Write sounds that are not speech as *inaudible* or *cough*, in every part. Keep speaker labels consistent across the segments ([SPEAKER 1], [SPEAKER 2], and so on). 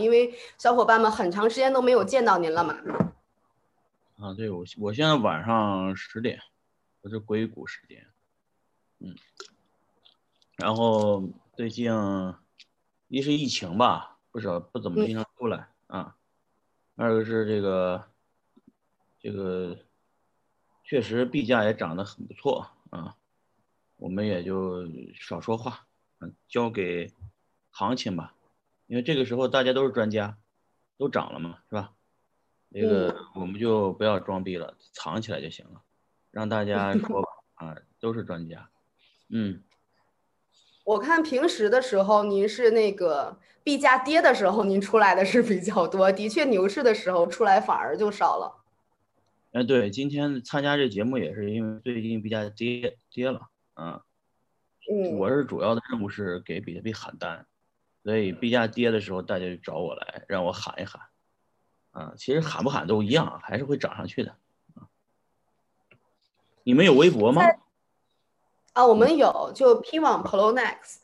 [SPEAKER 1] 因为小伙伴们很长时间都没有见到您了嘛。
[SPEAKER 2] 啊，对我我现在晚上十点，我是硅谷时间，嗯，然后最近一是疫情吧，不少不怎么经常出来啊，二个是这个这个确实币价也涨得很不错啊，我们也就少说话，嗯，交给行情吧，因为这个时候大家都是专家，都涨了嘛，是吧？那个我们就不要装逼了，藏起来就行了，让大家说吧啊，都是专家，嗯。
[SPEAKER 1] 我看平时的时候，您是那个币价跌的时候，您出来的是比较多，的确牛市的时候出来反而就少了。
[SPEAKER 2] 哎，对，今天参加这节目也是因为最近币价跌跌了，
[SPEAKER 1] 嗯，
[SPEAKER 2] 我是主要的任务是给比特币喊单，所以币价跌的时候，大家就找我来让我喊一喊。啊，其实喊不喊都一样，还是会涨上去的。你们有微博吗？
[SPEAKER 1] 啊，我们有，就 P 网 Pronex。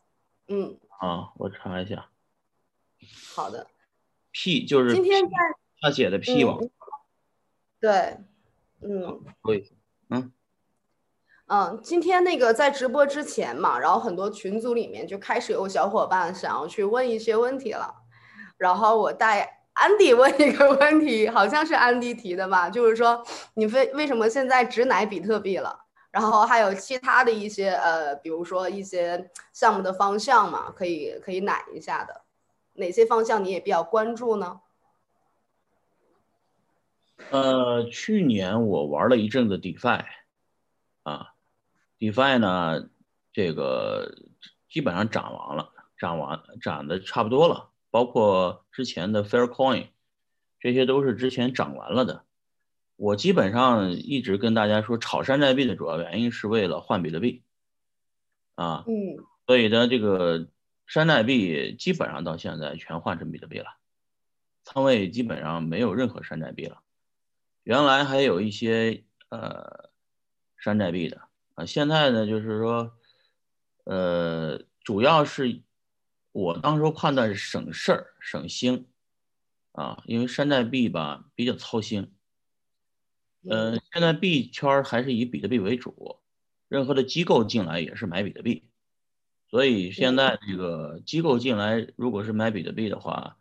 [SPEAKER 1] 嗯。
[SPEAKER 2] 啊，我查一下。
[SPEAKER 1] 好的。
[SPEAKER 2] P 就是
[SPEAKER 1] 今天在
[SPEAKER 2] 他写的 P 网。
[SPEAKER 1] 对，嗯。
[SPEAKER 2] 对，嗯。
[SPEAKER 1] 嗯，今天那个在直播之前嘛，然后很多群组里面就开始有小伙伴想要去问一些问题了，然后我带。安迪问一个问题，好像是安迪提的吧？就是说，你为为什么现在只奶比特币了？然后还有其他的一些呃，比如说一些项目的方向嘛，可以可以奶一下的。哪些方向你也比较关注呢？
[SPEAKER 2] 呃，去年我玩了一阵子 DeFi，啊，DeFi 呢，这个基本上涨完了，涨完涨的差不多了。包括之前的 Faircoin，这些都是之前涨完了的。我基本上一直跟大家说，炒山寨币的主要原因是为了换比特币，啊，
[SPEAKER 1] 嗯，
[SPEAKER 2] 所以呢，这个山寨币基本上到现在全换成比特币了，仓位基本上没有任何山寨币了。原来还有一些呃山寨币的啊，现在呢就是说，呃，主要是。我当时判断是省事儿、省心，啊，因为山寨币吧比较操心。呃，现在币圈还是以比特币为主，任何的机构进来也是买比特币，所以现在这个机构进来，如果是买比特币的话，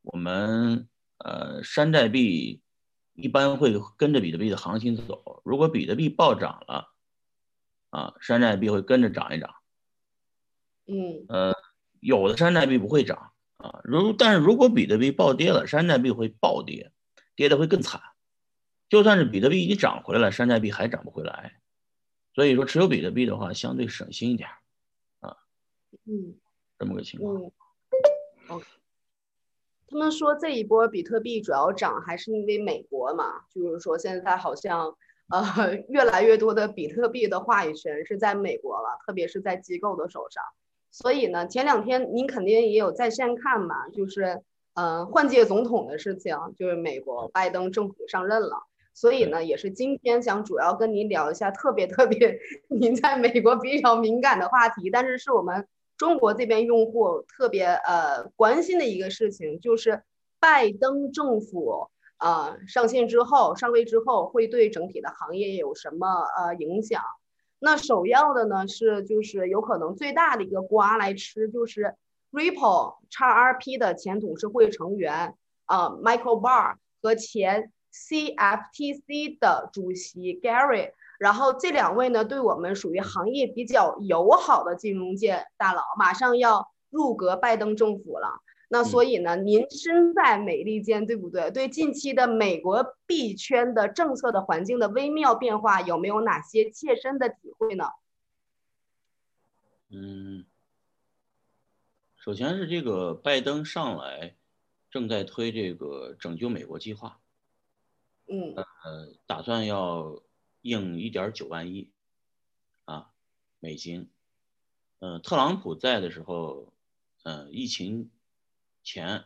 [SPEAKER 2] 我们呃山寨币一般会跟着比特币的行情走。如果比特币暴涨了，啊，山寨币会跟着涨一涨。
[SPEAKER 1] 嗯，
[SPEAKER 2] 呃。有的山寨币不会涨啊，如但是如果比特币暴跌了，山寨币会暴跌，跌的会更惨。就算是比特币已经涨回来了，山寨币还涨不回来。所以说，持有比特币的话，相对省心一点
[SPEAKER 1] 啊。嗯，
[SPEAKER 2] 这么个情况。
[SPEAKER 1] 哦，他们说这一波比特币主要涨还是因为美国嘛，就是说现在好像呃越来越多的比特币的话语权是在美国了，特别是在机构的手上。所以呢，前两天您肯定也有在线看嘛？就是，呃，换届总统的事情，就是美国拜登政府上任了。所以呢，也是今天想主要跟您聊一下特别特别 *laughs* 您在美国比较敏感的话题，但是是我们中国这边用户特别呃关心的一个事情，就是拜登政府啊上线之后上位之后会对整体的行业有什么呃影响？那首要的呢是，就是有可能最大的一个瓜来吃，就是 Ripple XRP 的前董事会成员啊，Michael Barr 和前 CFTC 的主席 Gary，然后这两位呢，对我们属于行业比较友好的金融界大佬，马上要入阁拜登政府了。那所以呢，您身在美利坚，对不对？对近期的美国币圈的政策的环境的微妙变化，有没有哪些切身的体会呢？
[SPEAKER 2] 嗯，首先是这个拜登上来，正在推这个拯救美国计划，
[SPEAKER 1] 嗯，
[SPEAKER 2] 呃，打算要印一点九万亿啊美金。嗯，特朗普在的时候，嗯，疫情。钱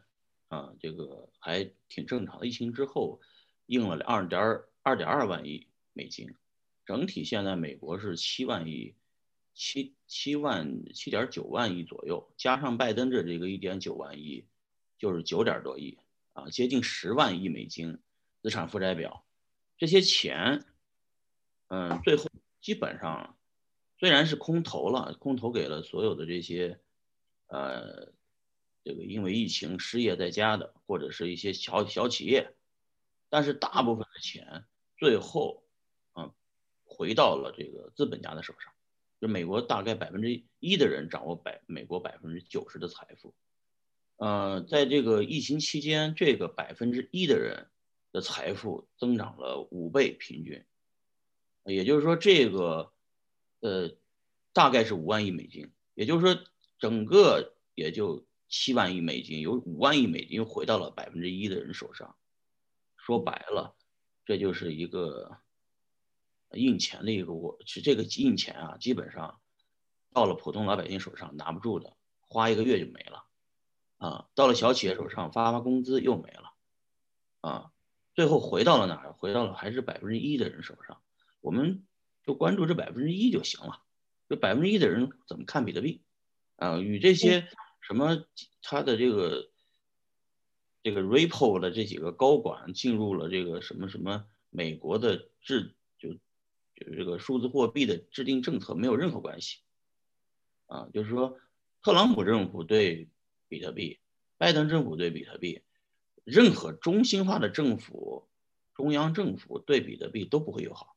[SPEAKER 2] 啊，这个还挺正常的。疫情之后，印了二点二点二万亿美金，整体现在美国是七万亿，七七万七点九万亿左右，加上拜登这这个一点九万亿，就是九点多亿啊，接近十万亿美金资产负债表，这些钱，嗯，最后基本上虽然是空投了，空投给了所有的这些，呃，这个因为疫情失业在家的，或者是一些小小企业，但是大部分的钱最后，嗯，回到了这个资本家的手上。就美国大概百分之一的人掌握百美国百分之九十的财富，呃，在这个疫情期间，这个百分之一的人的财富增长了五倍平均，也就是说，这个呃大概是五万亿美金，也就是说，整个也就七万亿美金，有五万亿美金又回到了百分之一的人手上，说白了，这就是一个。印钱的一个过是这个印钱啊，基本上到了普通老百姓手上拿不住的，花一个月就没了，啊，到了小企业手上发发工资又没了，啊，最后回到了哪儿？回到了还是百分之一的人手上。我们就关注这百分之一就行了。这百分之一的人怎么看比特币？啊，与这些什么他的这个这个 Ripple 的这几个高管进入了这个什么什么美国的制。就是这个数字货币的制定政策没有任何关系，啊，就是说，特朗普政府对比特币，拜登政府对比特币，任何中心化的政府、中央政府对比特币都不会友好，